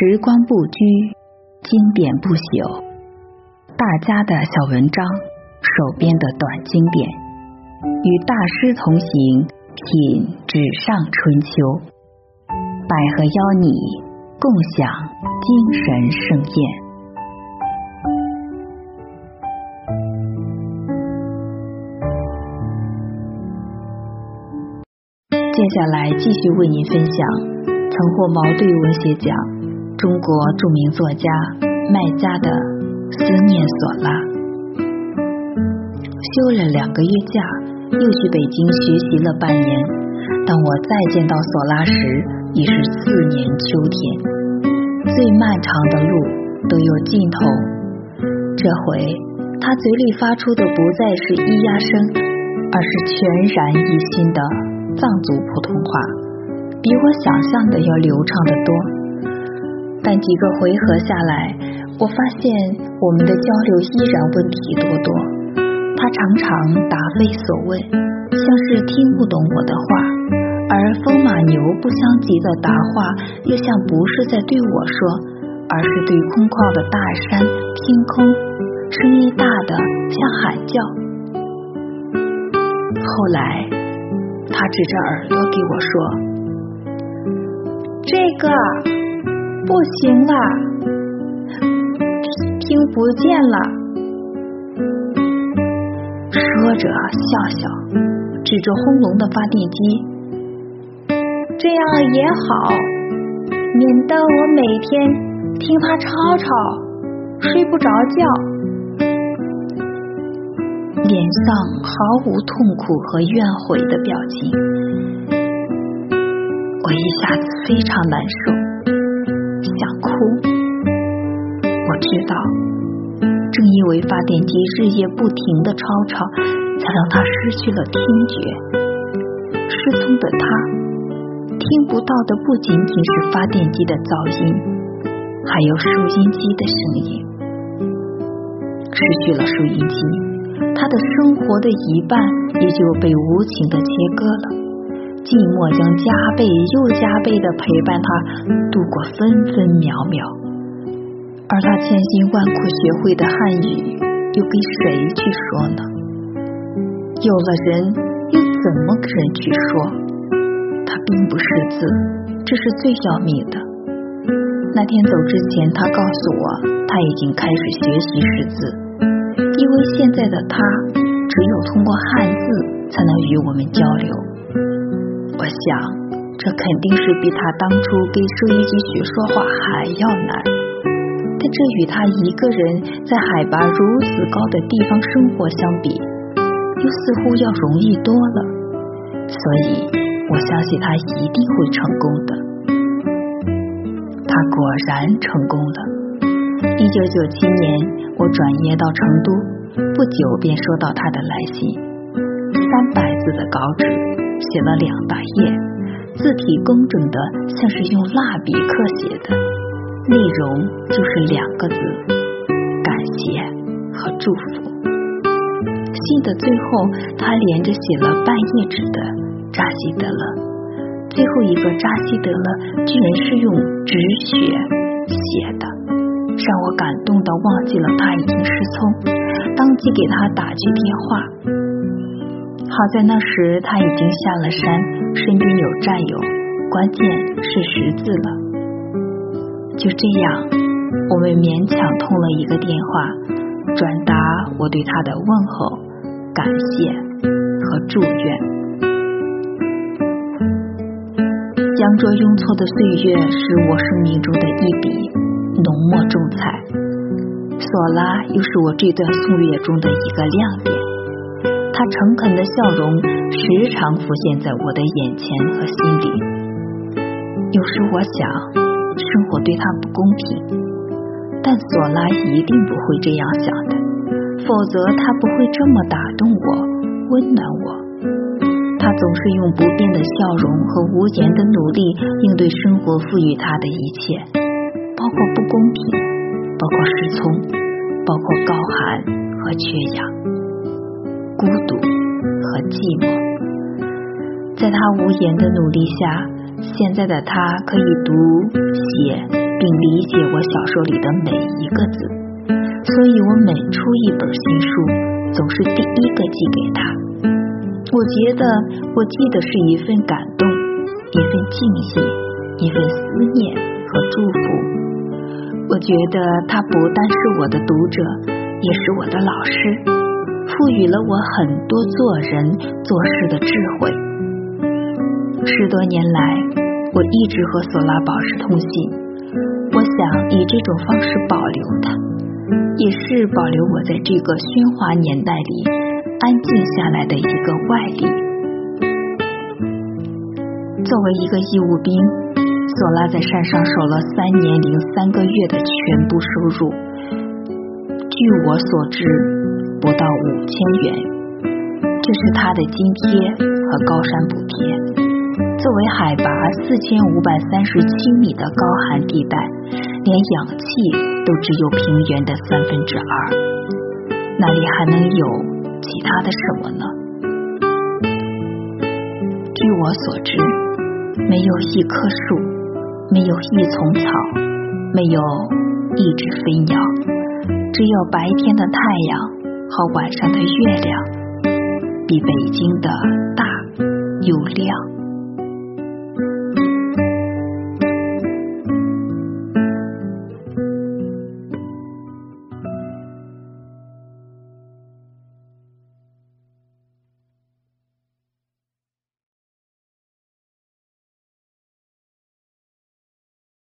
时光不居，经典不朽。大家的小文章，手边的短经典，与大师同行，品纸上春秋。百合邀你共享精神盛宴。接下来继续为您分享曾获茅盾文学奖、中国著名作家麦家的《思念索拉》。休了两个月假，又去北京学习了半年。当我再见到索拉时，已是次年秋天。最漫长的路都有尽头。这回他嘴里发出的不再是咿呀声，而是全然一新的。藏族普通话比我想象的要流畅得多，但几个回合下来，我发现我们的交流依然问题多多。他常常答非所问，像是听不懂我的话；而风马牛不相及的答话，又像不是在对我说，而是对空旷的大山、天空，声音大的像喊叫。后来。他指着耳朵给我说：“这个不行了，听不见了。”说着笑笑，指着轰隆的发电机：“这样也好，免得我每天听它吵吵，睡不着觉。”脸上毫无痛苦和怨悔的表情，我一下子非常难受，想哭。我知道，正因为发电机日夜不停的吵吵，才让他失去了听觉。失聪的他，听不到的不仅仅是发电机的噪音，还有收音机的声音。失去了收音机。他的生活的一半也就被无情的切割了，寂寞将加倍又加倍的陪伴他度过分分秒秒，而他千辛万苦学会的汉语又给谁去说呢？有了人又怎么跟人去说？他并不识字，这是最要命的。那天走之前，他告诉我他已经开始学习识字。因为现在的他只有通过汉字才能与我们交流，我想这肯定是比他当初跟收音机学说话还要难。但这与他一个人在海拔如此高的地方生活相比，又似乎要容易多了。所以我相信他一定会成功的。他果然成功了。一九九七年。我转业到成都，不久便收到他的来信，三百字的稿纸，写了两大页，字体工整的像是用蜡笔刻写的，内容就是两个字：感谢和祝福。信的最后，他连着写了半页纸的扎西德勒，最后一个扎西德勒居然是用纸血写的。让我感动到忘记了他已经失聪，当即给他打去电话。好在那时他已经下了山，身边有战友，关键是识字了。就这样，我们勉强通了一个电话，转达我对他的问候、感谢和祝愿。江卓雍错的岁月是我生命中的一笔。浓墨重彩，索拉又是我这段岁月中的一个亮点。他诚恳的笑容时常浮现在我的眼前和心里。有时我想，生活对他不公平，但索拉一定不会这样想的，否则他不会这么打动我，温暖我。他总是用不变的笑容和无言的努力应对生活赋予他的一切。包括不公平，包括失聪，包括高寒和缺氧，孤独和寂寞。在他无言的努力下，现在的他可以读、写、并理解我小说里的每一个字，所以我每出一本新书，总是第一个寄给他。我觉得我寄的是一份感动，一份敬意，一份思念和祝福。我觉得他不但是我的读者，也是我的老师，赋予了我很多做人做事的智慧。十多年来，我一直和索拉保持通信。我想以这种方式保留它，也是保留我在这个喧哗年代里安静下来的一个外力。作为一个义务兵，索拉在山上守了三年零三个月的全部收入，据我所知，不到五千元。这是他的津贴和高山补贴。作为海拔四千五百三十七米的高寒地带，连氧气都只有平原的三分之二，那里还能有其他的什么呢？据我所知，没有一棵树，没有一丛草，没有一只飞鸟，只有白天的太阳和晚上的月亮，比北京的大又亮。